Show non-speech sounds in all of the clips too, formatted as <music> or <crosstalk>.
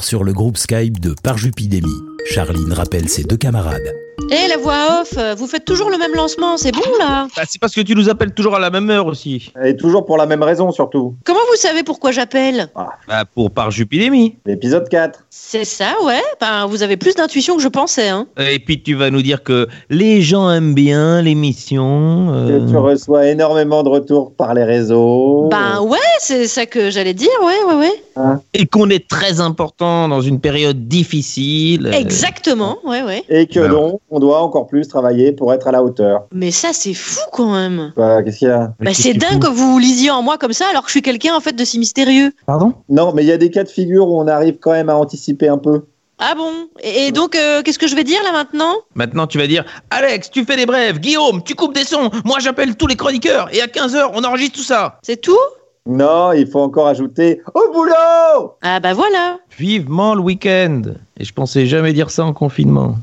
sur le groupe Skype de Parjupidémie. Charline rappelle ses deux camarades. Eh, la voix off, vous faites toujours le même lancement, c'est bon là? Bah, c'est parce que tu nous appelles toujours à la même heure aussi. Et toujours pour la même raison, surtout. Comment vous savez pourquoi j'appelle? Bah, pour par Jupidémie. L'épisode 4. C'est ça, ouais. Ben, vous avez plus d'intuition que je pensais, hein. Et puis tu vas nous dire que les gens aiment bien l'émission. euh, Que tu reçois énormément de retours par les réseaux. Ben ouais, c'est ça que j'allais dire, ouais, ouais, ouais. Et qu'on est très important dans une période difficile. euh, Exactement, ouais, ouais. Et que donc, on doit encore plus travailler pour être à la hauteur. Mais ça, c'est fou quand même. Bah, Qu'est-ce qu'il y a? Mais Bah, c'est dingue que vous lisiez en moi comme ça alors que je suis quelqu'un en fait de si mystérieux. Pardon? Non, mais il y a des cas de figure où on arrive quand même à anticiper un peu. Ah bon? Et, et donc, euh, qu'est-ce que je vais dire là maintenant? Maintenant, tu vas dire Alex, tu fais des brèves. Guillaume, tu coupes des sons. Moi, j'appelle tous les chroniqueurs. Et à 15h, on enregistre tout ça. C'est tout? Non, il faut encore ajouter au boulot Ah bah voilà. Vivement le week-end. Et je pensais jamais dire ça en confinement.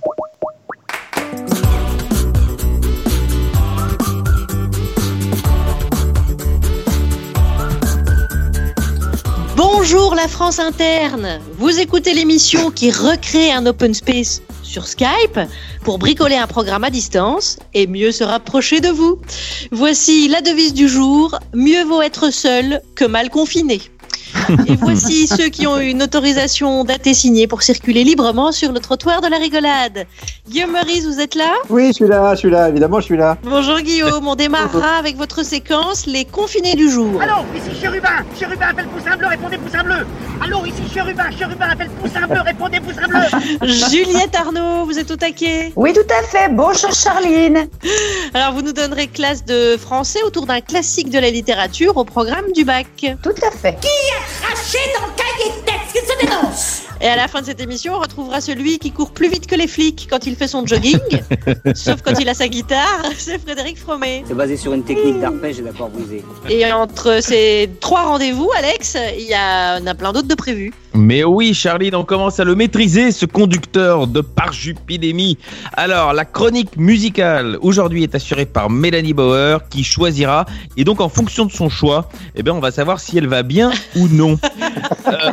Bonjour la France interne. Vous écoutez l'émission qui recrée un open space Skype pour bricoler un programme à distance et mieux se rapprocher de vous. Voici la devise du jour. Mieux vaut être seul que mal confiné. <laughs> Et voici ceux qui ont eu une autorisation datée signée pour circuler librement sur le trottoir de la rigolade. Guillaume Meurice, vous êtes là? Oui, je suis là, je suis là, évidemment, je suis là. Bonjour Guillaume, on démarrera avec votre séquence Les confinés du jour. Allô, ici Chérubin Chérubin appelle poussin bleu, répondez poussin bleu Allô, ici Chérubin Chérubin appelle poussin bleu, répondez poussin bleu <laughs> Juliette Arnaud, vous êtes au taquet Oui, tout à fait. Bonjour Charline. Alors vous nous donnerez classe de français autour d'un classique de la littérature au programme du bac. Tout à fait. Dans le cahier de texte, se dénonce Et à la fin de cette émission, on retrouvera celui qui court plus vite que les flics quand il fait son jogging, <laughs> sauf quand il a sa guitare, <laughs> c'est Frédéric Fromet. C'est basé sur une technique d'arpège et d'accords brisés. Et entre ces trois rendez-vous, Alex, il y a, en a plein d'autres de prévus. Mais oui, Charline, on commence à le maîtriser, ce conducteur de Parjupidémie. Alors, la chronique musicale aujourd'hui est assurée par Mélanie Bauer qui choisira. Et donc, en fonction de son choix, eh bien, on va savoir si elle va bien ou non. <laughs> Euh,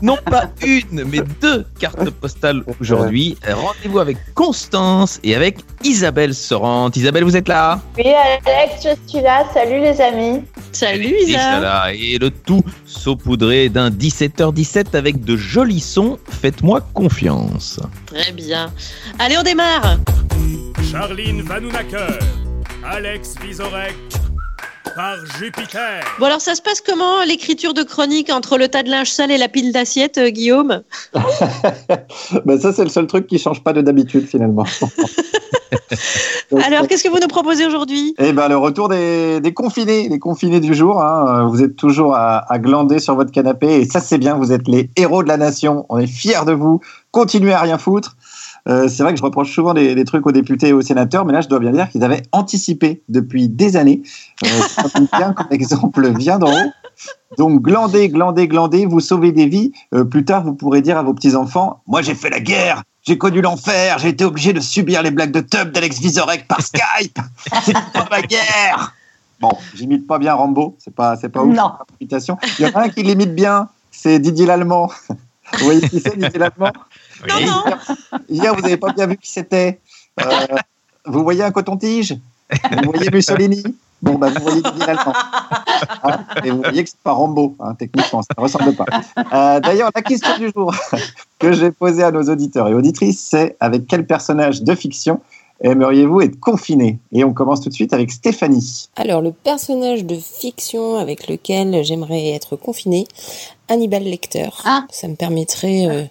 non pas une, mais deux cartes postales aujourd'hui. Rendez-vous avec Constance et avec Isabelle Sorante. Isabelle, vous êtes là Oui, Alex, je suis là. Salut les amis. Salut Et ça, Isa. là, Et le tout saupoudré d'un 17h17 avec de jolis sons. Faites-moi confiance. Très bien. Allez, on démarre. Charline Vanhoenacker, Alex Vizorek, par Jupiter. Bon alors ça se passe comment l'écriture de chronique entre le tas de linge sale et la pile d'assiettes, euh, Guillaume <laughs> bah, ça, c'est le seul truc qui change pas de d'habitude, finalement. Donc, <laughs> Alors qu'est-ce que vous nous proposez aujourd'hui? Eh ben, le retour des, des confinés, les confinés du jour. hein. Euh, Vous êtes toujours à, à glander sur votre canapé et ça c'est bien. Vous êtes les héros de la nation. On est fiers de vous. Continuez à rien foutre. Euh, c'est vrai que je reproche souvent des, des trucs aux députés et aux sénateurs, mais là je dois bien dire qu'ils avaient anticipé depuis des années. Euh, comme exemple vient d'en haut. Donc glandez, glandez, glandez, vous sauvez des vies. Euh, plus tard, vous pourrez dire à vos petits enfants Moi j'ai fait la guerre, j'ai connu l'enfer, j'ai été obligé de subir les blagues de tub d'Alex Vizorek par Skype. C'est pas ma guerre. Bon, j'imite pas bien Rambo, c'est pas, c'est pas ouf. Non. Il y en a un qui l'imite bien, c'est Didier Lallemand. Vous voyez qui c'est, Didier Lallemand? Non, non. Hier, vous n'avez pas bien vu qui c'était. Euh, vous voyez un coton-tige? Vous voyez Mussolini? Bon, bah, vous voyez Didier. Hein Et vous voyez que c'est pas Rambo, hein, techniquement, ça ne ressemble pas. Euh, D'ailleurs, la question du jour <laughs> que j'ai posée à nos auditeurs et auditrices, c'est avec quel personnage de fiction aimeriez-vous être confiné? Et on commence tout de suite avec Stéphanie. Alors, le personnage de fiction avec lequel j'aimerais être confiné, Hannibal Lecter. Ah. Ça me permettrait euh,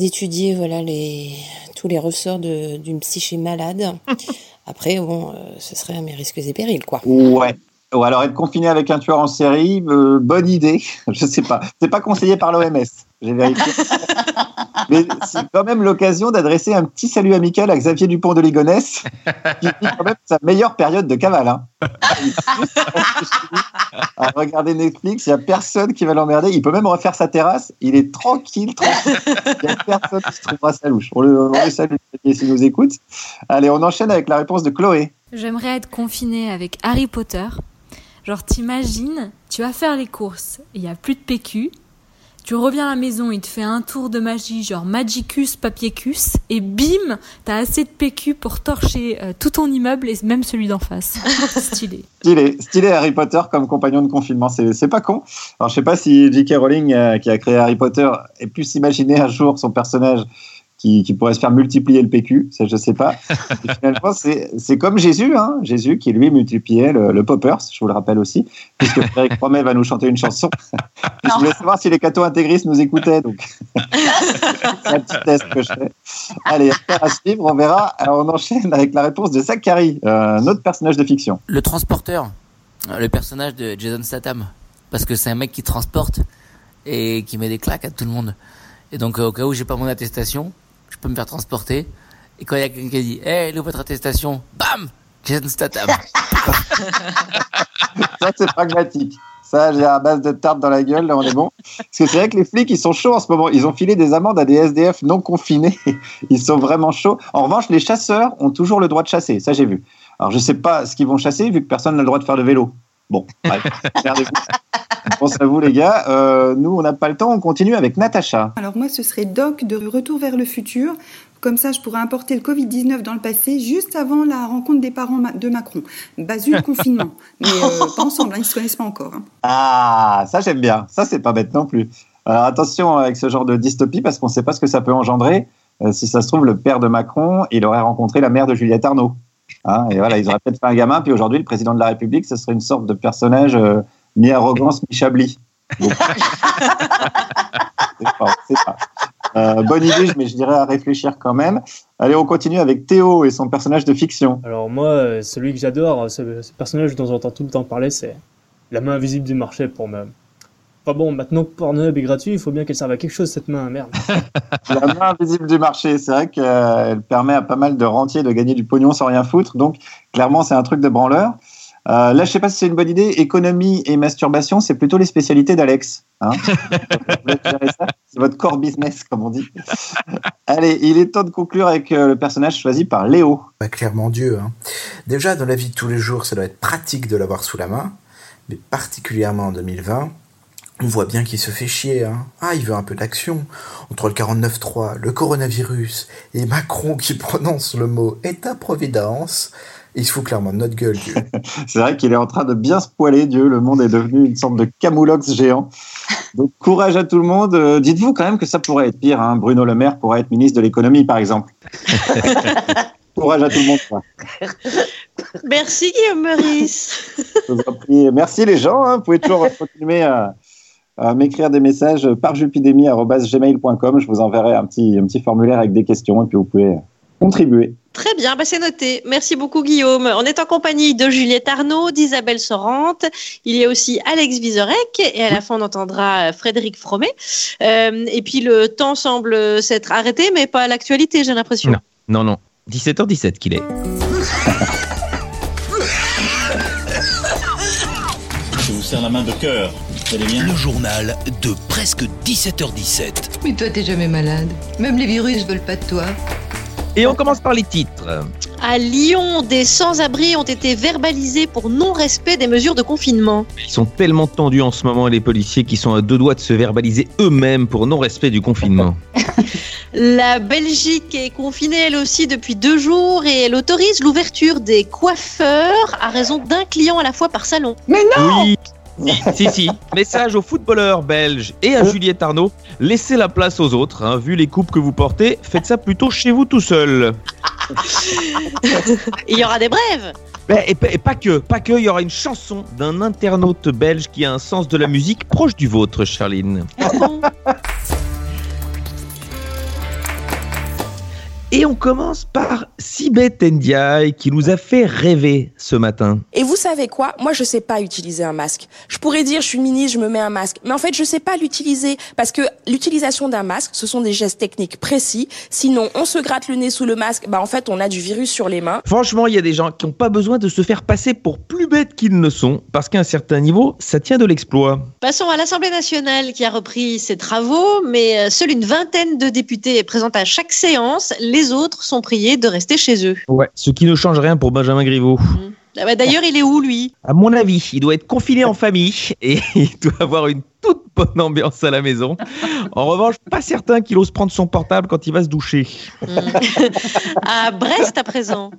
d'étudier voilà les tous les ressorts d'une psyché malade. <laughs> Après, bon, euh, ce serait à mes risques et périls, quoi. Ouais. Ou alors être confiné avec un tueur en série, euh, bonne idée. <laughs> Je sais pas. C'est pas conseillé par l'OMS. J'ai vérifié. <laughs> Mais c'est quand même l'occasion d'adresser un petit salut amical à Xavier Dupont de Ligonnès, qui vit quand même sa meilleure période de cavale. Hein. À regarder Netflix, il n'y a personne qui va l'emmerder. Il peut même refaire sa terrasse. Il est tranquille, tranquille. Il n'y a personne qui se trouvera sa louche. On le, on le salue s'il nous écoute. Allez, on enchaîne avec la réponse de Chloé. J'aimerais être confinée avec Harry Potter. Genre, t'imagines, tu vas faire les courses, il n'y a plus de PQ, Tu reviens à la maison, il te fait un tour de magie, genre Magicus, Papiecus, et bim, t'as assez de PQ pour torcher euh, tout ton immeuble et même celui d'en face. <laughs> Stylé. Stylé, stylé Harry Potter comme compagnon de confinement, c'est c'est pas con. Alors je sais pas si J.K. Rowling, euh, qui a créé Harry Potter, ait pu s'imaginer un jour son personnage qui, qui pourrait se faire multiplier le PQ, ça je sais pas. <laughs> Et finalement, c'est comme Jésus, hein, Jésus qui lui multipliait le, le poppers, je vous le rappelle aussi, puisque Frédéric Promet va nous chanter une chanson. <laughs> je voulais savoir si les cathos intégristes nous écoutaient, donc <laughs> c'est un petit test que je fais. Allez, à suivre, on verra. Alors, on enchaîne avec la réponse de Zachary, euh, un autre personnage de fiction. Le transporteur, le personnage de Jason Statham. Parce que c'est un mec qui transporte et qui met des claques à tout le monde. Et donc, euh, au cas où j'ai pas mon attestation, je peux me faire transporter. Et quand il y a quelqu'un qui dit, hé, hey, votre attestation, bam! Jason Statham. <laughs> Ça, c'est pragmatique. Ça, j'ai à base de tarte dans la gueule, là, on est bon. Parce que c'est vrai que les flics, ils sont chauds en ce moment. Ils ont filé des amendes à des SDF non confinés. <laughs> Ils sont vraiment chauds. En revanche, les chasseurs ont toujours le droit de chasser. Ça, j'ai vu. Alors, je sais pas ce qu'ils vont chasser, vu que personne n'a le droit de faire de vélo. Bon, bref, pense à vous, les gars. Euh, nous, on n'a pas le temps. On continue avec Natacha. Alors moi, ce serait Doc de Retour vers le futur. Comme ça, je pourrais importer le Covid-19 dans le passé, juste avant la rencontre des parents de Macron. Basule confinement. <laughs> Mais euh, pas ensemble, hein, ils ne se connaissent pas encore. Hein. Ah, ça, j'aime bien. Ça, c'est pas bête non plus. Alors, attention avec ce genre de dystopie, parce qu'on ne sait pas ce que ça peut engendrer. Euh, si ça se trouve, le père de Macron, il aurait rencontré la mère de Juliette Arnaud. Hein, et voilà, ils auraient peut-être fait un gamin, puis aujourd'hui, le président de la République, ce serait une sorte de personnage euh, mi-arrogance, mi-chablis. <laughs> Donc, c'est pas, c'est pas. Euh, bonne idée, mais je dirais à réfléchir quand même. Allez, on continue avec Théo et son personnage de fiction. Alors moi, euh, celui que j'adore, ce, ce personnage dont j'entends tout le temps parler, c'est la main invisible du marché pour moi. Enfin bon, maintenant que Pornhub est gratuit, il faut bien qu'elle serve à quelque chose cette main, merde. <laughs> La main invisible du marché, c'est vrai qu'elle permet à pas mal de rentiers de gagner du pognon sans rien foutre. Donc, clairement, c'est un truc de branleur. Euh, là, je sais pas si c'est une bonne idée. Économie et masturbation, c'est plutôt les spécialités d'Alex. Hein <laughs> c'est votre core business, comme on dit. Allez, il est temps de conclure avec euh, le personnage choisi par Léo. Bah, clairement Dieu. Hein. Déjà, dans la vie de tous les jours, ça doit être pratique de l'avoir sous la main, mais particulièrement en 2020. On voit bien qu'il se fait chier. Hein. Ah, il veut un peu d'action. Entre le 49.3, le coronavirus et Macron qui <laughs> prononce le mot État-providence, il se fout clairement de notre gueule, Dieu. <laughs> c'est vrai qu'il est en train de bien se poiler, Dieu. Le monde est devenu une sorte de camoulox géant. Donc, courage à tout le monde. Euh, Dites-vous quand même que ça pourrait être pire. Hein. Bruno Le Maire pourrait être ministre de l'économie, par exemple. <laughs> courage à tout le monde. Quoi. Merci, Guillaume Meurice. Merci, les gens. Hein. Vous pouvez toujours continuer à, à m'écrire des messages par jupidémie.gmail.com. Je vous enverrai un petit, un petit formulaire avec des questions et puis vous pouvez contribuer. Très bien, bah c'est noté. Merci beaucoup Guillaume. On est en compagnie de Juliette Arnaud, d'Isabelle Sorante. Il y a aussi Alex Vizorek et à la fin on entendra Frédéric Fromet. Euh, et puis le temps semble s'être arrêté, mais pas à l'actualité, j'ai l'impression. Non, non, non. 17h17 qu'il est. Je vous serre la main de cœur. Vous allez bien Le journal de presque 17h17. Mais toi, t'es jamais malade. Même les virus veulent pas de toi. Et on commence par les titres. À Lyon, des sans-abri ont été verbalisés pour non-respect des mesures de confinement. Ils sont tellement tendus en ce moment, les policiers, qui sont à deux doigts de se verbaliser eux-mêmes pour non-respect du confinement. <laughs> La Belgique est confinée elle aussi depuis deux jours et elle autorise l'ouverture des coiffeurs à raison d'un client à la fois par salon. Mais non Oui <laughs> si, si. Message aux footballeurs belges et à Juliette Arnaud. Laissez la place aux autres. hein. Vu les coupes que vous portez, faites ça plutôt chez vous tout seul. Il y aura des brèves. Mais- Et, et pas que, pas que. Il y aura une chanson d'un internaute belge qui a un sens de la musique proche du vôtre, Charline. Et on commence par Sibeth Ndiaye qui nous a fait rêver ce matin. Et vous savez quoi? Moi, je sais pas utiliser un masque. Je pourrais dire, je suis ministre, je me mets un masque. Mais en fait, je sais pas l'utiliser. Parce que l'utilisation d'un masque, ce sont des gestes techniques précis. Sinon, on se gratte le nez sous le masque. Bah, en fait, on a du virus sur les mains. Franchement, il y a des gens qui n'ont pas besoin de se faire passer pour plus bêtes qu'ils ne sont, parce qu'à un certain niveau, ça tient de l'exploit. Passons à l'Assemblée nationale qui a repris ses travaux, mais euh, seule une vingtaine de députés est présente à chaque séance. Les autres sont priés de rester chez eux. Ouais. Ce qui ne change rien pour Benjamin Griveaux. Ah bah, D'ailleurs, il est où lui? À mon avis, il doit être confiné en famille et <laughs> il doit avoir une toute bonne ambiance à la maison. En revanche, pas certain qu'il ose prendre son portable quand il va se doucher. À Brest à présent.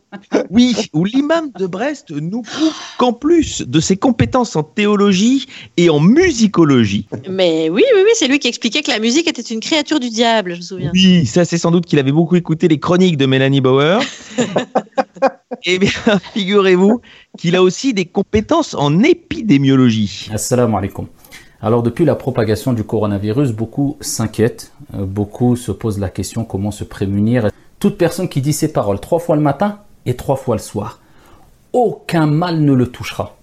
Oui, où l'imam de Brest nous prouve qu'en plus de ses compétences en théologie et en musicologie, Mais oui, oui, oui, c'est lui qui expliquait que la musique était une créature du diable, je me souviens. oui, ça c'est sans doute qu'il avait beaucoup écouté les chroniques de Mélanie Bauer. <laughs> Eh bien, <laughs> figurez-vous qu'il a aussi des compétences en épidémiologie. Assalamu alaikum. Alors depuis la propagation du coronavirus, beaucoup s'inquiètent, euh, beaucoup se posent la question comment se prémunir. Toute personne qui dit ces paroles trois fois le matin et trois fois le soir, aucun mal ne le touchera.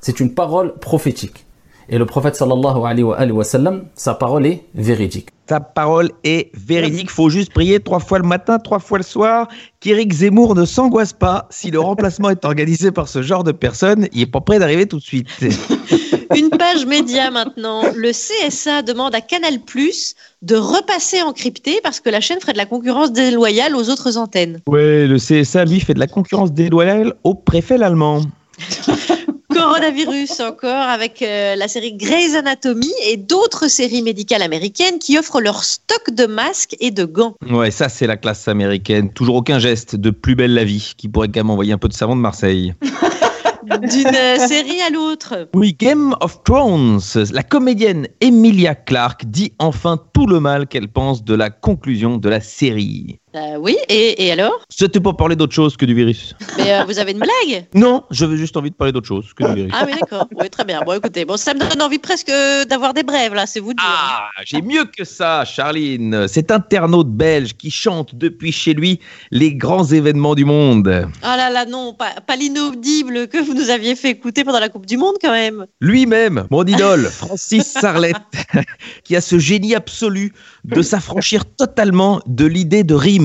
C'est une parole prophétique. Et le prophète sallallahu alayhi wa, sallam, sa parole est véridique. Sa parole est véridique. Faut juste prier trois fois le matin, trois fois le soir. Qu'Éric Zemmour ne s'angoisse pas. Si le remplacement est organisé par ce genre de personne, il est pas prêt d'arriver tout de suite. <laughs> Une page média maintenant. Le CSA demande à Canal de repasser en crypté parce que la chaîne ferait de la concurrence déloyale aux autres antennes. Ouais, le CSA, lui, fait de la concurrence déloyale au préfet l'allemand. <laughs> Coronavirus encore avec euh, la série Grey's Anatomy et d'autres séries médicales américaines qui offrent leur stock de masques et de gants. Ouais, ça, c'est la classe américaine. Toujours aucun geste de plus belle la vie qui pourrait quand même envoyer un peu de savon de Marseille. <laughs> D'une euh, série à l'autre. Oui, Game of Thrones. La comédienne Emilia Clarke dit enfin tout le mal qu'elle pense de la conclusion de la série. Euh, oui, et, et alors? C'était pour parler d'autre chose que du virus. Mais euh, vous avez une blague? <laughs> Non, j'avais juste envie de parler d'autre chose que du virus. Ah oui, d'accord. Oui, très bien. Bon, écoutez, bon, ça me donne envie presque d'avoir des brèves, là, c'est vous dire. Ah, j'ai mieux que ça, Charline. Cet internaute belge qui chante depuis chez lui les grands événements du monde. Ah là là, non, pas, pas l'inaudible que vous nous aviez fait écouter pendant la Coupe du Monde, quand même. Lui-même, mon <laughs> idole, Francis Sarlette, <laughs> qui a ce génie absolu de s'affranchir totalement de l'idée de rime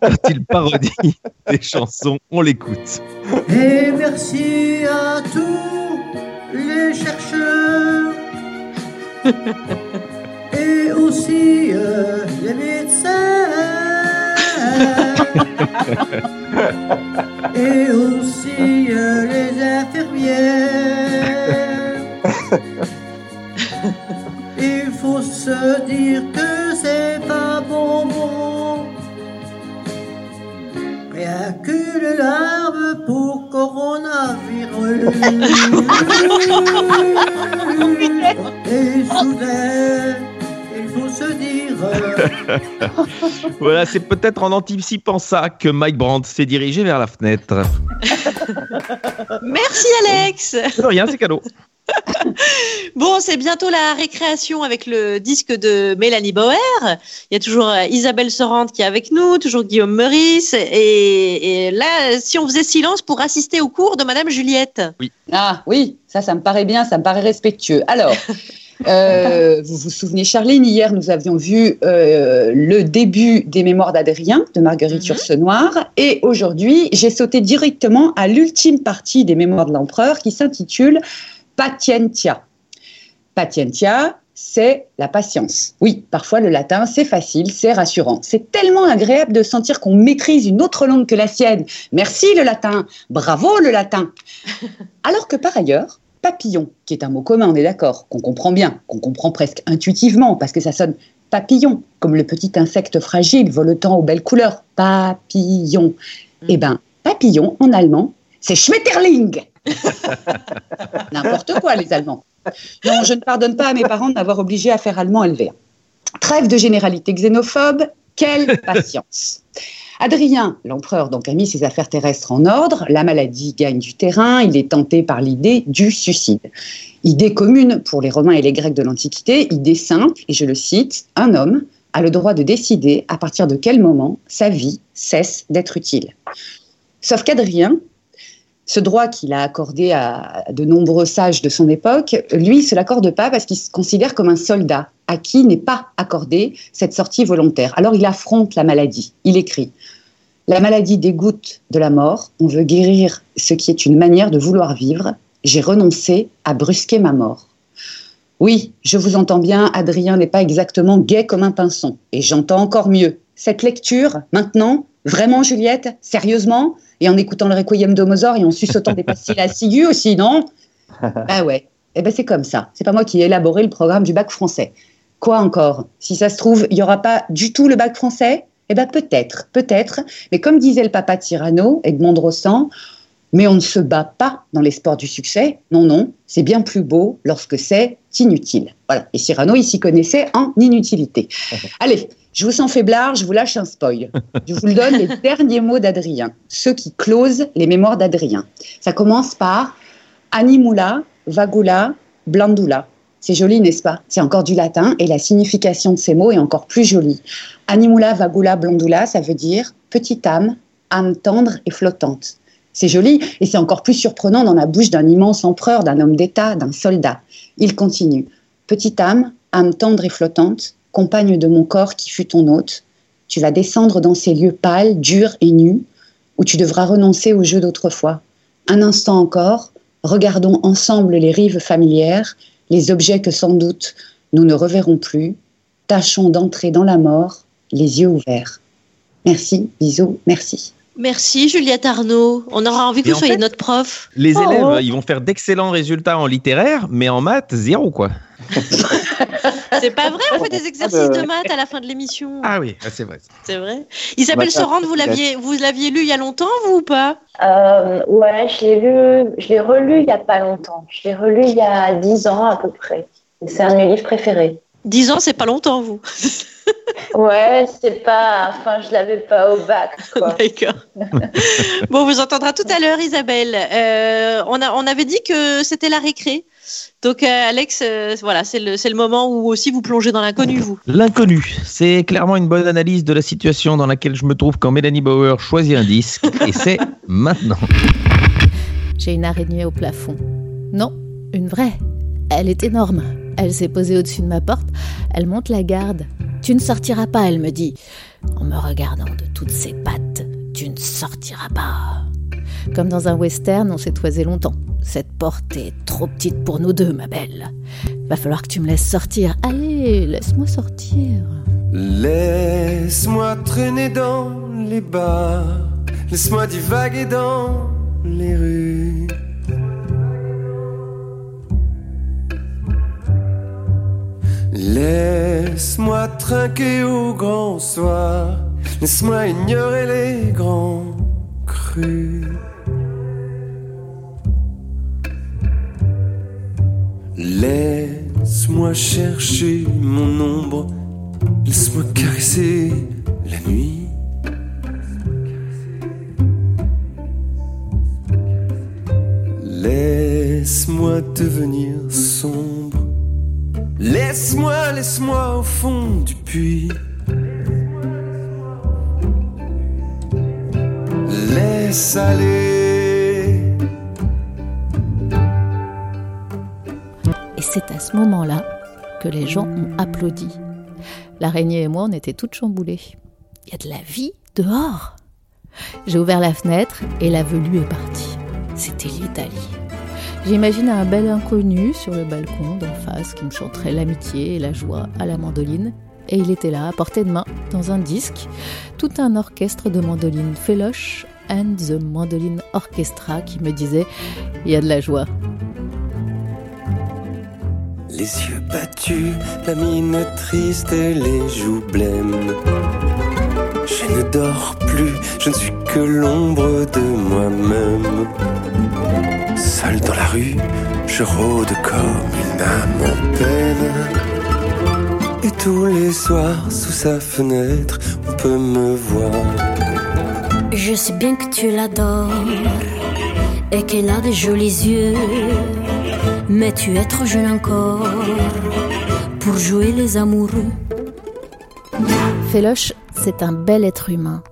quand il parodie <laughs> des chansons. On l'écoute. Et merci à tous les chercheurs <laughs> et aussi euh, les médecins <laughs> et aussi euh, les infirmières. Il faut se dire que c'est pas bonbon. Rien pour coronavirus. <laughs> Et soudain, il faut se dire. <laughs> voilà, c'est peut-être en anticipant ça que Mike Brandt s'est dirigé vers la fenêtre. <laughs> Merci, Alex. De rien, c'est cadeau. <laughs> Bon, c'est bientôt la récréation avec le disque de Mélanie Bauer. Il y a toujours euh, Isabelle Sorante qui est avec nous, toujours Guillaume Meurice. Et, et là, si on faisait silence pour assister au cours de Madame Juliette. Ah oui, ça, ça me paraît bien, ça me paraît respectueux. Alors, <laughs> euh, vous vous souvenez, Charline, hier, nous avions vu euh, le début des Mémoires d'Adrien de Marguerite Yourcenar. Et aujourd'hui, j'ai sauté directement à l'ultime partie des Mémoires de l'Empereur qui s'intitule Patientia. Patientia, c'est la patience. Oui, parfois le latin, c'est facile, c'est rassurant. C'est tellement agréable de sentir qu'on maîtrise une autre langue que la sienne. Merci le latin, bravo le latin. <laughs> Alors que par ailleurs, papillon, qui est un mot commun, on est d'accord, qu'on comprend bien, qu'on comprend presque intuitivement, parce que ça sonne papillon, comme le petit insecte fragile voletant aux belles couleurs. Papillon. Eh bien, papillon en allemand, c'est Schmetterling. <laughs> N'importe quoi, les Allemands. Non, je ne pardonne pas à mes parents de m'avoir obligé à faire allemand LV1. Trêve de généralité xénophobe, quelle <laughs> patience. Adrien, l'empereur, donc a mis ses affaires terrestres en ordre, la maladie gagne du terrain, il est tenté par l'idée du suicide. Idée commune pour les Romains et les Grecs de l'Antiquité, idée simple, et je le cite, un homme a le droit de décider à partir de quel moment sa vie cesse d'être utile. Sauf qu'Adrien, ce droit qu'il a accordé à de nombreux sages de son époque, lui, il se l'accorde pas parce qu'il se considère comme un soldat à qui n'est pas accordée cette sortie volontaire. Alors il affronte la maladie. Il écrit La maladie dégoûte de la mort. On veut guérir ce qui est une manière de vouloir vivre. J'ai renoncé à brusquer ma mort. Oui, je vous entends bien, Adrien n'est pas exactement gai comme un pinson. Et j'entends encore mieux. Cette lecture, maintenant, Vraiment, Juliette Sérieusement? Et en écoutant le Requiem de Mozart et en suçotant des pastilles à ciguë aussi, non? <laughs> Bah ouais. Eh ben c'est comme ça. C'est pas moi qui ai élaboré le programme du bac français. Quoi encore? Si ça se trouve, il n'y aura pas du tout le bac français? Eh ben peut-être, peut-être. Mais comme disait le papa Tirano, Edmond Rostand, mais on ne se bat pas dans les sports du succès. Non, non, c'est bien plus beau lorsque c'est inutile. Voilà. Et Cyrano, il s'y connaissait en inutilité. <laughs> Allez, je vous sens faiblard, je vous lâche un spoil. Je vous le donne les <laughs> derniers mots d'Adrien, ceux qui closent les mémoires d'Adrien. Ça commence par animula, vagula, blandula. C'est joli, n'est-ce pas? C'est encore du latin et la signification de ces mots est encore plus jolie. Animula, vagula, blandula, ça veut dire petite âme, âme tendre et flottante. C'est joli et c'est encore plus surprenant dans la bouche d'un immense empereur, d'un homme d'État, d'un soldat. Il continue. Petite âme, âme tendre et flottante, compagne de mon corps qui fut ton hôte, tu vas descendre dans ces lieux pâles, durs et nus, où tu devras renoncer au jeu d'autrefois. Un instant encore, regardons ensemble les rives familières, les objets que sans doute nous ne reverrons plus. Tâchons d'entrer dans la mort, les yeux ouverts. Merci, bisous, merci. Merci Juliette Arnaud. On aura envie que Et vous en soyez fait, notre prof. Les Oh. élèves, ils vont faire d'excellents résultats en littéraire, mais en maths, zéro quoi. <laughs> <laughs> C'est pas vrai, on fait des exercices de maths à la fin de l'émission. Ah oui, ah, c'est vrai. C'est vrai. Isabelle Sorand, vous l'aviez, vous l'aviez lu il y a longtemps, vous ou pas? Euh, ouais, je l'ai lu, je l'ai relu il y a pas longtemps. Je l'ai relu il y a dix ans à peu près. C'est un de mes livres préférés. 10 ans, c'est pas longtemps, vous. <laughs> Ouais, c'est pas, enfin, je l'avais pas au bac. <laughs> D'accord. Bon, on vous entendra tout à l'heure, Isabelle. Euh, on, a, on avait dit que c'était la récré. Donc, euh, Alex, euh, voilà, c'est le, c'est le moment où aussi vous plongez dans l'inconnu, vous. L'inconnu, c'est clairement une bonne analyse de la situation dans laquelle je me trouve quand Mélanie Bauer choisit un disque, et c'est <laughs> maintenant. J'ai une araignée au plafond. Non, une vraie. Elle est énorme. Elle s'est posée au-dessus de ma porte. Elle monte la garde. Tu ne sortiras pas, elle me dit. En me regardant de toutes ses pattes. Tu ne sortiras pas. Comme dans un western, on s'est toisé longtemps. Cette porte est trop petite pour nous deux, ma belle. Va falloir que tu me laisses sortir. Allez, laisse-moi sortir. Laisse-moi traîner dans les bars, laisse-moi divaguer dans les rues. Laisse-moi trinquer au grand soir, laisse-moi ignorer les grands crus. Laisse-moi chercher mon ombre, laisse-moi caresser la nuit. Laisse-moi devenir sombre, laisse-moi, laisse-moi au fond du puits. Laisse aller. C'est à ce moment-là que les gens ont applaudi. L'araignée et moi, on était toutes chamboulées. Il y a de la vie dehors. J'ai ouvert la fenêtre et la velue est partie. C'était l'Italie. J'imagine un bel inconnu sur le balcon d'en face qui me chanterait l'amitié et la joie à la mandoline. Et il était là, à portée de main, dans un disque, tout un orchestre de mandolines Feloche and the Mandolin Orchestra qui me disait Il y a de la joie. Les yeux battus, la mine triste et les joues blêmes. Je ne dors plus, je ne suis que l'ombre de moi-même. Seul dans la rue, je rôde comme une âme en peine. Et tous les soirs, sous sa fenêtre, on peut me voir. Je sais bien que tu l'adores et qu'elle a des jolis yeux, mais tu es trop jeune encore pour jouer les amoureux. Féloche, c'est un bel être humain,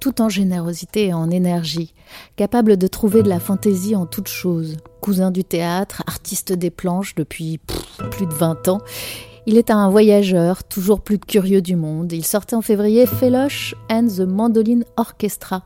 tout en générosité et en énergie, capable de trouver de la fantaisie en toutes choses. Cousin du théâtre, artiste des planches depuis plus de 20 ans, il est un voyageur, toujours plus curieux du monde. Il sortait en février Féloche and the Mandolin Orchestra,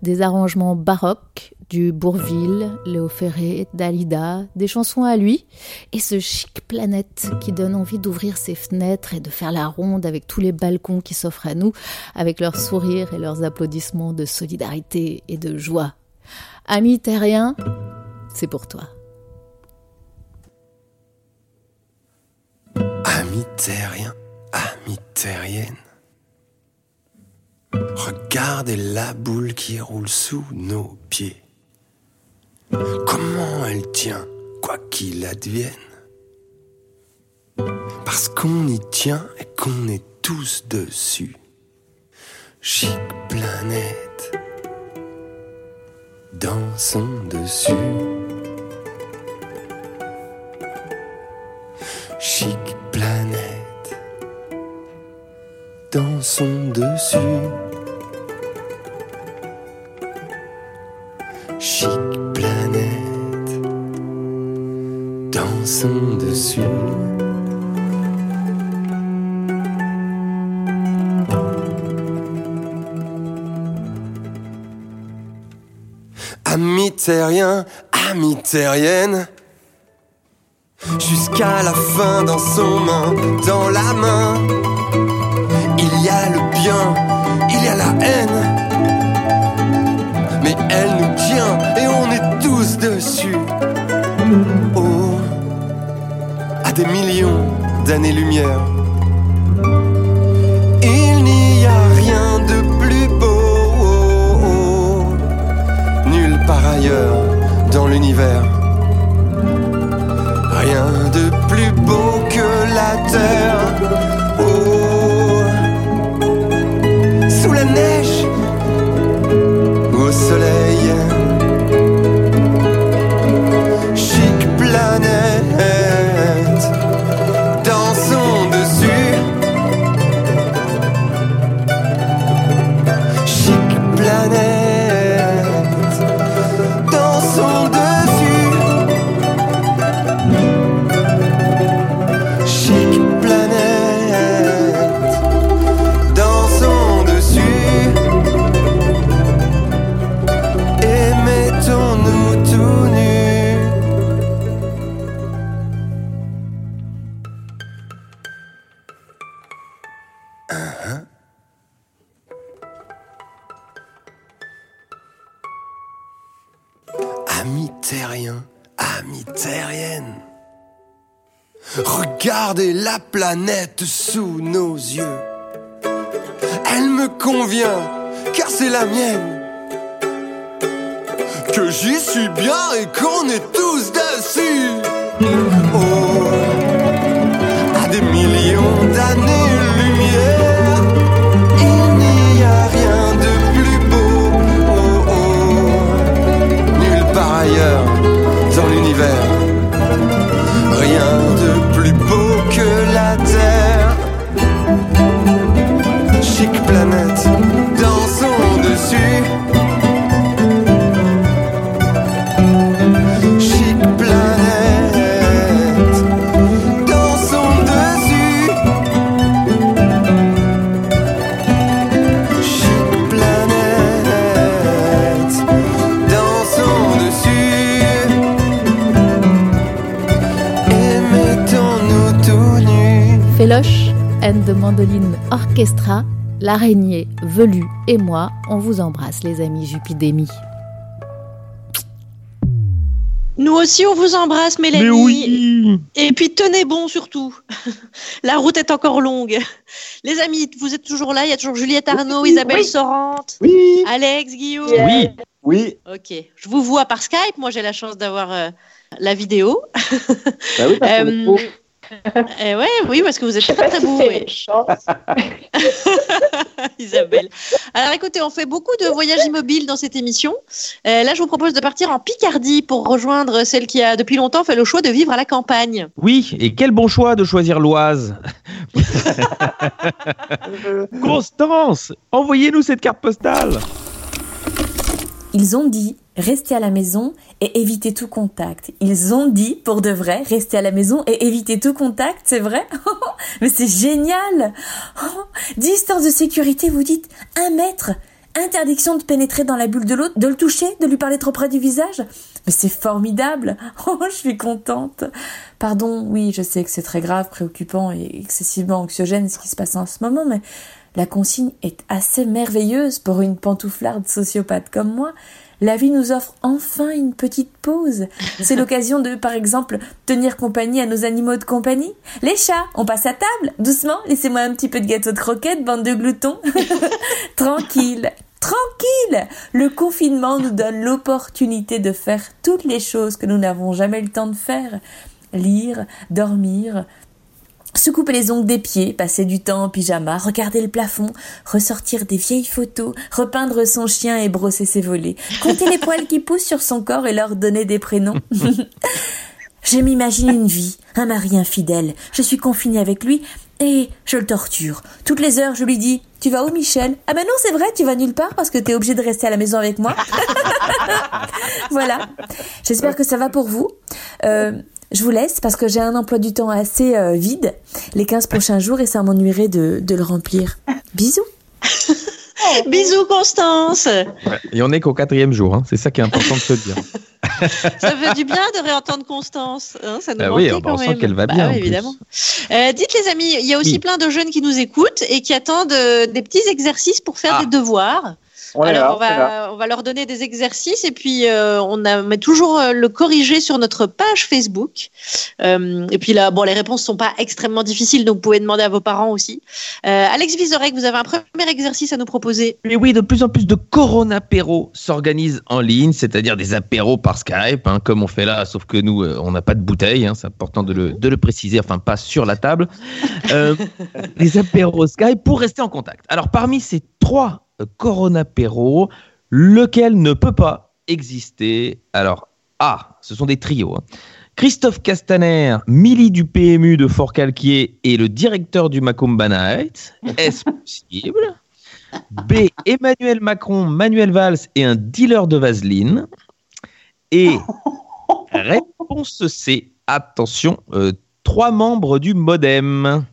des arrangements baroques, Du Bourville, Léo Ferré, Dalida, des chansons à lui, et ce chic planète qui donne envie d'ouvrir ses fenêtres et de faire la ronde avec tous les balcons qui s'offrent à nous, avec leurs sourires et leurs applaudissements de solidarité et de joie. Ami terrien, c'est pour toi. Ami terrien, ami terrienne. Regardez la boule qui roule sous nos pieds. Comment elle tient, quoi qu'il advienne. Parce qu'on y tient et qu'on est tous dessus. Chic planète, dansons dessus. Chic planète, dansons dessus. Dansons dessus. Amis terriens, amis terriennes, jusqu'à la fin dans son main, dans la main, il y a le d'années-lumière, regardez la planète sous nos yeux. Elle me convient, car c'est la mienne que j'y suis bien et qu'on est tous dessus. And the Mandoline Orchestra, l'araignée velue et moi, on vous embrasse les amis Jupidémie. Nous aussi, on vous embrasse, Mélanie. Mais oui Et puis, tenez bon surtout. <laughs> La route est encore longue. Les amis, vous êtes toujours là. Il y a toujours Juliette Arnaud, Oui, Isabelle oui. Sorante, Oui. Alex, Guillaume. Oui. Oui. Ok. Je vous vois par Skype. Moi, j'ai la chance d'avoir euh, la vidéo. Bah oui, parce Euh. <laughs> eh ouais, oui, parce que vous êtes beau. oui. <laughs> Isabelle. Alors écoutez, on fait beaucoup de voyages immobiles dans cette émission. Euh, là, je vous propose de partir en Picardie pour rejoindre celle qui a depuis longtemps fait le choix de vivre à la campagne. Oui, et quel bon choix de choisir l'Oise. <laughs> Constance, envoyez-nous cette carte postale. Ils ont dit restez à la maison et évitez tout contact. Ils ont dit pour de vrai restez à la maison et évitez tout contact, c'est vrai <laughs> Mais c'est génial <laughs> Distance de sécurité, vous dites un mètre interdiction de pénétrer dans la bulle de l'autre, de le toucher, de lui parler trop près du visage. Mais c'est formidable. <laughs> Oh, je suis contente. Pardon, oui, je sais que c'est très grave, préoccupant et excessivement anxiogène ce qui se passe en ce moment, mais la consigne est assez merveilleuse pour une pantouflarde sociopathe comme moi. La vie nous offre enfin une petite pause. C'est l'occasion de, par exemple, tenir compagnie à nos animaux de compagnie. Les chats, on passe à table, doucement, laissez-moi un petit peu de gâteau de croquettes, bande de gloutons. <laughs> Tranquille, tranquille. Le confinement nous donne l'opportunité de faire toutes les choses que nous n'avons jamais le temps de faire. Lire, dormir, se couper les ongles des pieds, passer du temps en pyjama, regarder le plafond, ressortir des vieilles photos, repeindre son chien et brosser ses volets, compter les poils qui poussent sur son corps et leur donner des prénoms. <laughs> je m'imagine une vie, un mari infidèle, je suis confinée avec lui et je le torture. Toutes les heures, je lui dis Tu vas où, Michel? Ah ben non, c'est vrai, tu vas nulle part parce que t'es obligé de rester à la maison avec moi. <laughs> voilà. J'espère que ça va pour vous. Euh, je vous laisse parce que j'ai un emploi du temps assez euh, vide les 15 prochains jours et ça m'ennuierait de, de le remplir. Bisous. <laughs> Bisous Constance. Ouais, Et on est qu'au quatrième jour, hein. c'est ça qui est important de se dire. <laughs> Ça fait du bien de réentendre Constance. hein, ça nous Ah oui, bah, on quand sent qu'elle va Bah bien, évidemment. Euh, dites les amis, il y a aussi Oui. plein de jeunes qui nous écoutent et qui attendent euh, des petits exercices pour faire Ah. des devoirs. On Alors, là, on, va, on va leur donner des exercices et puis euh, on a, met toujours euh, le corriger sur notre page Facebook. Euh, et puis là, bon, les réponses sont pas extrêmement difficiles, donc vous pouvez demander à vos parents aussi. Euh, Alex Vizorek, vous avez un premier exercice à nous proposer. Mais oui, de plus en plus de Corona apéros s'organisent en ligne, c'est-à-dire des apéros par Skype, hein, comme on fait là, sauf que nous, on n'a pas de bouteille, hein, c'est important de le, de le préciser, enfin pas sur la table. Euh, <laughs> les apéros Skype pour rester en contact. Alors parmi ces trois Corona apéros, lequel ne peut pas exister Alors A, ce sont des trios. hein. Christophe Castaner, Milly du PMU de Fort-Calquier et le directeur du Macumba Night. Est-ce <laughs> possible? B. Emmanuel Macron, Manuel Valls et un dealer de vaseline. Et <laughs> réponse C. Attention, euh, trois membres du modem.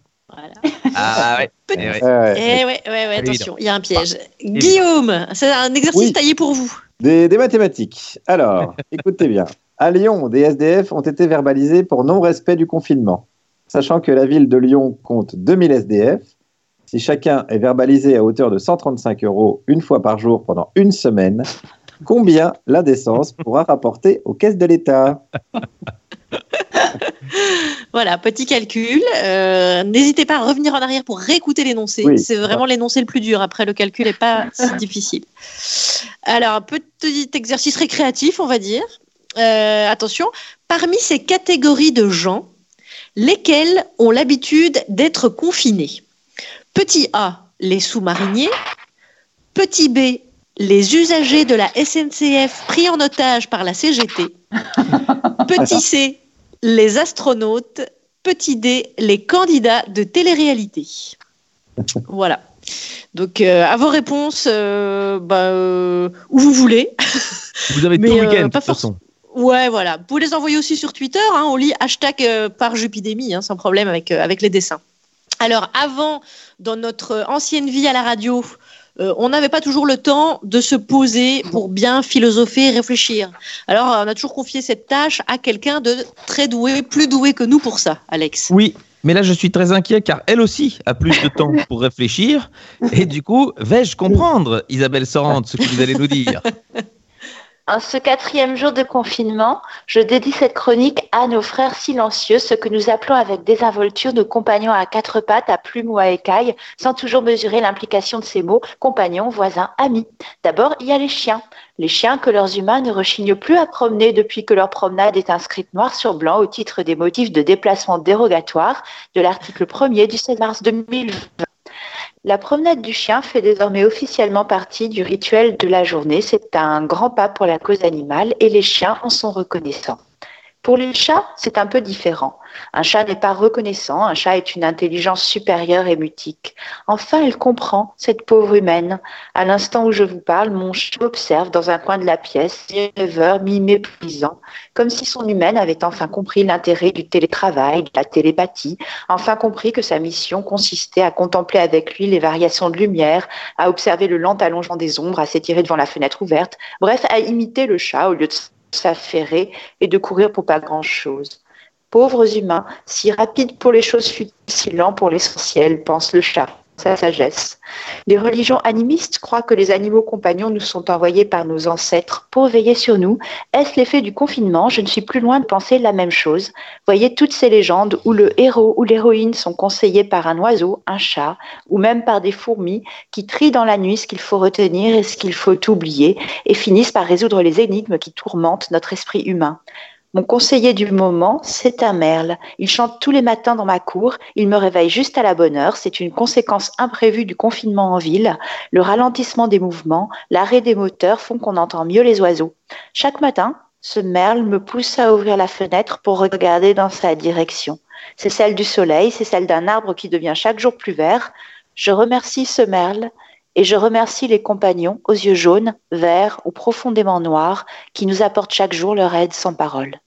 Ah ouais. eh ouais. Eh ouais, ouais, ouais, Évident. attention, il y a un piège. Évident. Guillaume, c'est un exercice Oui. taillé pour vous. Des, des mathématiques. Alors, <laughs> écoutez bien. À Lyon, des SDF ont été verbalisés pour non-respect du confinement. Sachant que la ville de Lyon compte 2000 SDF, si chacun est verbalisé à hauteur de 135 euros une fois par jour pendant une semaine, combien la décence pourra rapporter aux caisses de l'État? <laughs> <laughs> Voilà, petit calcul. Euh, N'hésitez pas à revenir en arrière pour réécouter l'énoncé. Oui. C'est vraiment l'énoncé le plus dur. Après, le calcul n'est pas si <laughs> difficile. Alors, petit exercice récréatif, on va dire. Euh, attention, parmi ces catégories de gens, lesquels ont l'habitude d'être confinés? Petit A, les sous-mariniers. Petit B, les usagers de la SNCF pris en otage par la CGT. <laughs> Petit C, les astronautes. Petit D, les candidats de télé-réalité. <laughs> Voilà. Donc, euh, à vos réponses, euh, bah, euh, où vous voulez. Vous avez tout Mais, le euh, week-end, de pas toute façon. Ouais, voilà. Vous pouvez les envoyer aussi sur Twitter. Hein, on lit hashtag par Jupidémie, hein, sans problème avec, avec les dessins. Alors, avant, dans notre ancienne vie à la radio, euh, on n'avait pas toujours le temps de se poser pour bien philosopher et réfléchir. Alors, on a toujours confié cette tâche à quelqu'un de très doué, plus doué que nous pour ça, Alex. Oui, mais là je suis très inquiet car elle aussi a plus de temps pour réfléchir. Et du coup, vais-je comprendre, Isabelle Sorante, ce que vous allez nous dire? En ce quatrième jour de confinement, je dédie cette chronique à nos frères silencieux, ceux que nous appelons avec désinvolture nos compagnons à quatre pattes, à plumes ou à écailles, sans toujours mesurer l'implication de ces mots, compagnons, voisins, amis. D'abord, il y a les chiens. Les chiens que leurs humains ne rechignent plus à promener depuis que leur promenade est inscrite noir sur blanc au titre des motifs de déplacement dérogatoire de l'article 1er du 16 mars 2020. La promenade du chien fait désormais officiellement partie du rituel de la journée. C'est un grand pas pour la cause animale et les chiens en sont reconnaissants. Pour les chats, c'est un peu différent. Un chat n'est pas reconnaissant, un chat est une intelligence supérieure et mutique. Enfin, elle comprend, cette pauvre humaine. À l'instant où je vous parle, mon chat observe dans un coin de la pièce, rêveur, mi-méprisant, comme si son humaine avait enfin compris l'intérêt du télétravail, de la télépathie, enfin compris que sa mission consistait à contempler avec lui les variations de lumière, à observer le lent allongement des ombres, à s'étirer devant la fenêtre ouverte, bref, à imiter le chat au lieu de s'affairer et de courir pour pas grand-chose. Pauvres humains, si rapides pour les choses futiles, si lents pour l'essentiel, pense le chat, sa sagesse. Les religions animistes croient que les animaux compagnons nous sont envoyés par nos ancêtres pour veiller sur nous. Est-ce l'effet du confinement? Je ne suis plus loin de penser la même chose. Voyez toutes ces légendes où le héros ou l'héroïne sont conseillés par un oiseau, un chat, ou même par des fourmis qui trient dans la nuit ce qu'il faut retenir et ce qu'il faut oublier, et finissent par résoudre les énigmes qui tourmentent notre esprit humain. Mon conseiller du moment, c'est un merle. Il chante tous les matins dans ma cour. Il me réveille juste à la bonne heure. C'est une conséquence imprévue du confinement en ville. Le ralentissement des mouvements, l'arrêt des moteurs font qu'on entend mieux les oiseaux. Chaque matin, ce merle me pousse à ouvrir la fenêtre pour regarder dans sa direction. C'est celle du soleil, c'est celle d'un arbre qui devient chaque jour plus vert. Je remercie ce merle et je remercie les compagnons aux yeux jaunes, verts ou profondément noirs qui nous apportent chaque jour leur aide sans parole.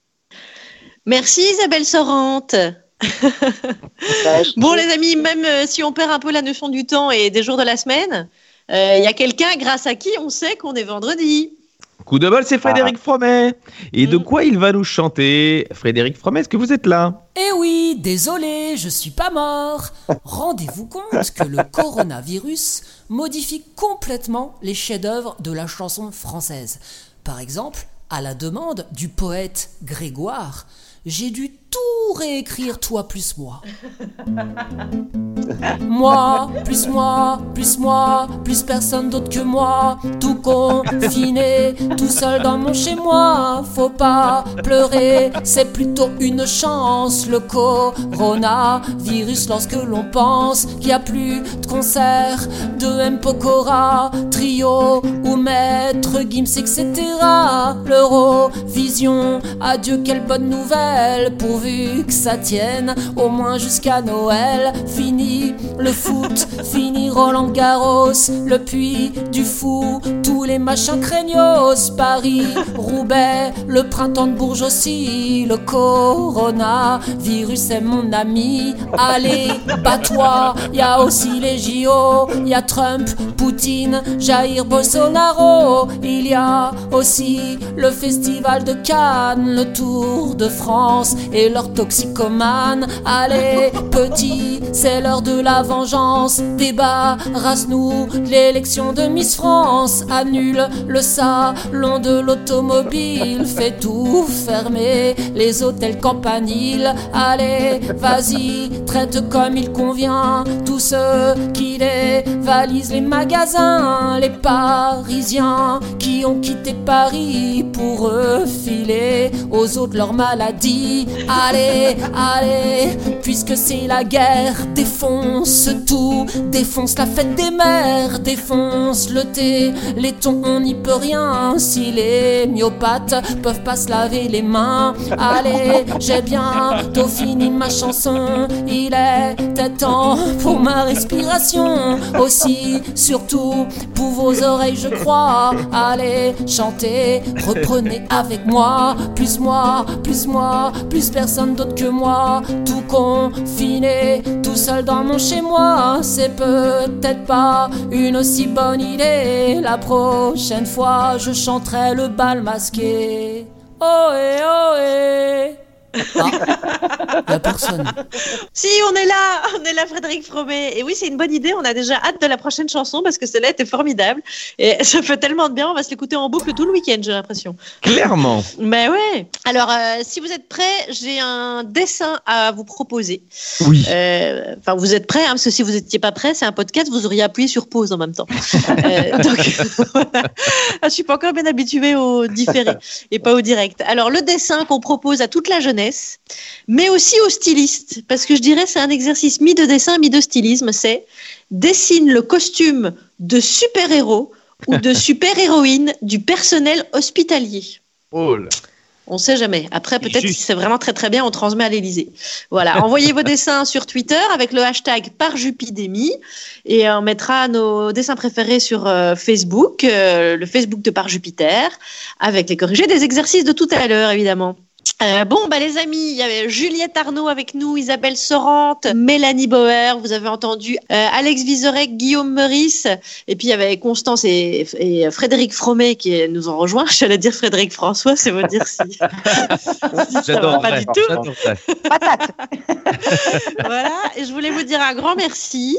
Merci Isabelle Sorante. <laughs> bon les amis, même euh, si on perd un peu la notion du temps et des jours de la semaine, euh, il y a quelqu'un grâce à qui on sait qu'on est vendredi. Coup de bol, c'est Frédéric Fromet. Et de quoi il va nous chanter Frédéric Fromet, est-ce que vous êtes là? Eh oui, désolé, je suis pas mort. <laughs> Rendez-vous compte que le coronavirus modifie complètement les chefs-d'œuvre de la chanson française. Par exemple, à la demande du poète Grégoire, j'ai dû tout réécrire toi plus moi. Moi, plus moi, plus moi, plus personne d'autre que moi, tout confiné, tout seul dans mon chez moi. Faut pas pleurer, c'est plutôt une chance. Le coronavirus, lorsque l'on pense qu'il n'y a plus de concert, de M. Pokora, trio ou maître Gims, etc. L'Eurovision, adieu, quelle bonne nouvelle, que ça tienne au moins jusqu'à Noël. Fini le foot, <laughs> fini Roland Garros, le puits du fou, tous les machins craignos, Paris, Roubaix, le printemps de Bourges aussi, le corona, virus est mon ami, allez, bats-toi, y a aussi les JO, y a Trump, Poutine, Jair Bolsonaro, il y a aussi le festival de Cannes, le Tour de France et leur toxicomane, allez, petit, c'est l'heure de la vengeance, débarrasse-nous l'élection de Miss France, annule le salon de l'automobile, fait tout fermer les hôtels campaniles, allez, vas-y, traite comme il convient tous ceux qui dévalisent les magasins, les Parisiens qui ont quitté Paris pour refiler aux autres leur maladie, allez, allez, puisque c'est la guerre, défonce tout, défonce la fête des mères, défonce le thé, les tons, on n'y peut rien. Si les myopathes peuvent pas se laver les mains, allez, j'ai bientôt fini ma chanson. Il est temps pour ma respiration, aussi, surtout pour vos oreilles, je crois. Allez, chantez, reprenez avec moi, plus moi, plus moi, plus personne d'autre que moi, tout confiné, tout seul dans mon chez moi, c'est peut-être pas une aussi bonne idée. La prochaine fois, je chanterai le bal masqué. Oh eh oh eh. Ah, y a personne. Si, on est là, on est là, Frédéric Fromet. Et oui, c'est une bonne idée. On a déjà hâte de la prochaine chanson parce que celle-là était formidable. Et <laughs> ça fait tellement de bien. On va se l'écouter en boucle tout le week-end, j'ai l'impression. Clairement. Ben ouais. Alors, euh, si vous êtes prêts, j'ai un dessin à vous proposer. Oui. Euh, Enfin, vous êtes prêts, hein, parce que si vous n'étiez pas prêts, c'est un podcast, vous auriez appuyé sur pause en même temps. <laughs> Euh, donc. <laughs> Ah, je suis pas encore bien habituée au différé et pas au direct. Alors, le dessin qu'on propose à toute la jeunesse, mais aussi aux stylistes, parce que je dirais c'est un exercice mi de dessin, mi de stylisme, c'est dessine le costume de super-héros ou de <laughs> super-héroïne du personnel hospitalier. Oh là. On sait jamais. Après, peut-être si c'est vraiment très très bien, on transmet à l'Elysée. Voilà. Envoyez vos dessins sur Twitter avec le hashtag Parjupidémie et on mettra nos dessins préférés sur euh, Facebook, euh, le Facebook de Par Jupiter, avec les corrigés des exercices de tout à l'heure, évidemment. Euh, bon, bah les amis, il y avait Juliette Arnaud avec nous, Isabelle Sorante, Mélanie Bauer, vous avez entendu euh, Alex Vizorek, Guillaume Meurice, et puis il y avait Constance et, et Frédéric Fromet qui nous ont rejoints. <laughs> J'allais dire Frédéric François, c'est vous dire si. <laughs> va pas du tout. J'adorerais. <laughs> voilà, et je voulais vous dire un grand merci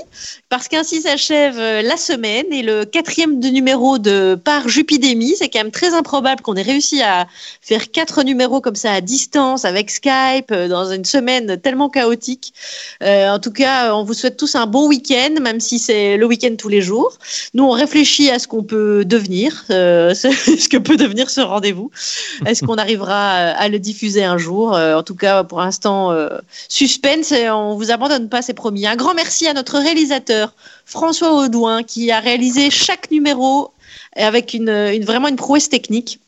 parce qu'ainsi s'achève euh, la semaine et le quatrième de numéro de Par Jupidémie. C'est quand même très improbable qu'on ait réussi à faire quatre numéros comme ça distance avec Skype euh, dans une semaine tellement chaotique. Euh, en tout cas, on vous souhaite tous un bon week-end, même si c'est le week-end tous les jours. Nous, on réfléchit à ce qu'on peut devenir, euh, <laughs> ce que peut devenir ce rendez-vous. Est-ce qu'on arrivera à le diffuser un jour? En tout cas, pour l'instant, suspense et on vous abandonne pas, c'est promis. Un grand merci à notre réalisateur François Audouin qui a réalisé chaque numéro avec une- vraiment une prouesse technique.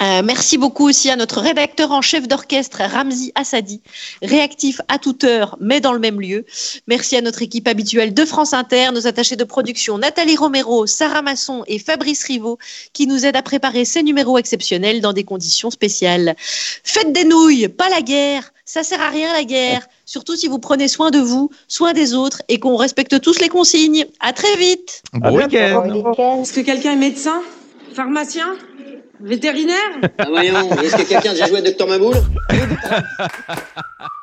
Euh, merci beaucoup aussi à notre rédacteur en chef d'orchestre Ramzi Assadi, réactif à toute heure mais dans le même lieu. Merci à notre équipe habituelle de France Inter, nos attachés de production Nathalie Romero, Sarah Masson et Fabrice Rivaud qui nous aident à préparer ces numéros exceptionnels dans des conditions spéciales. Faites des nouilles, pas la guerre. Ça sert à rien la guerre, surtout si vous prenez soin de vous, soin des autres et qu'on respecte tous les consignes. À très vite. Bon week-end. Est-ce que quelqu'un est médecin? Pharmacien? Vétérinaire? Ah voyons, est-ce que quelqu'un a déjà joué à Docteur Maboul <laughs>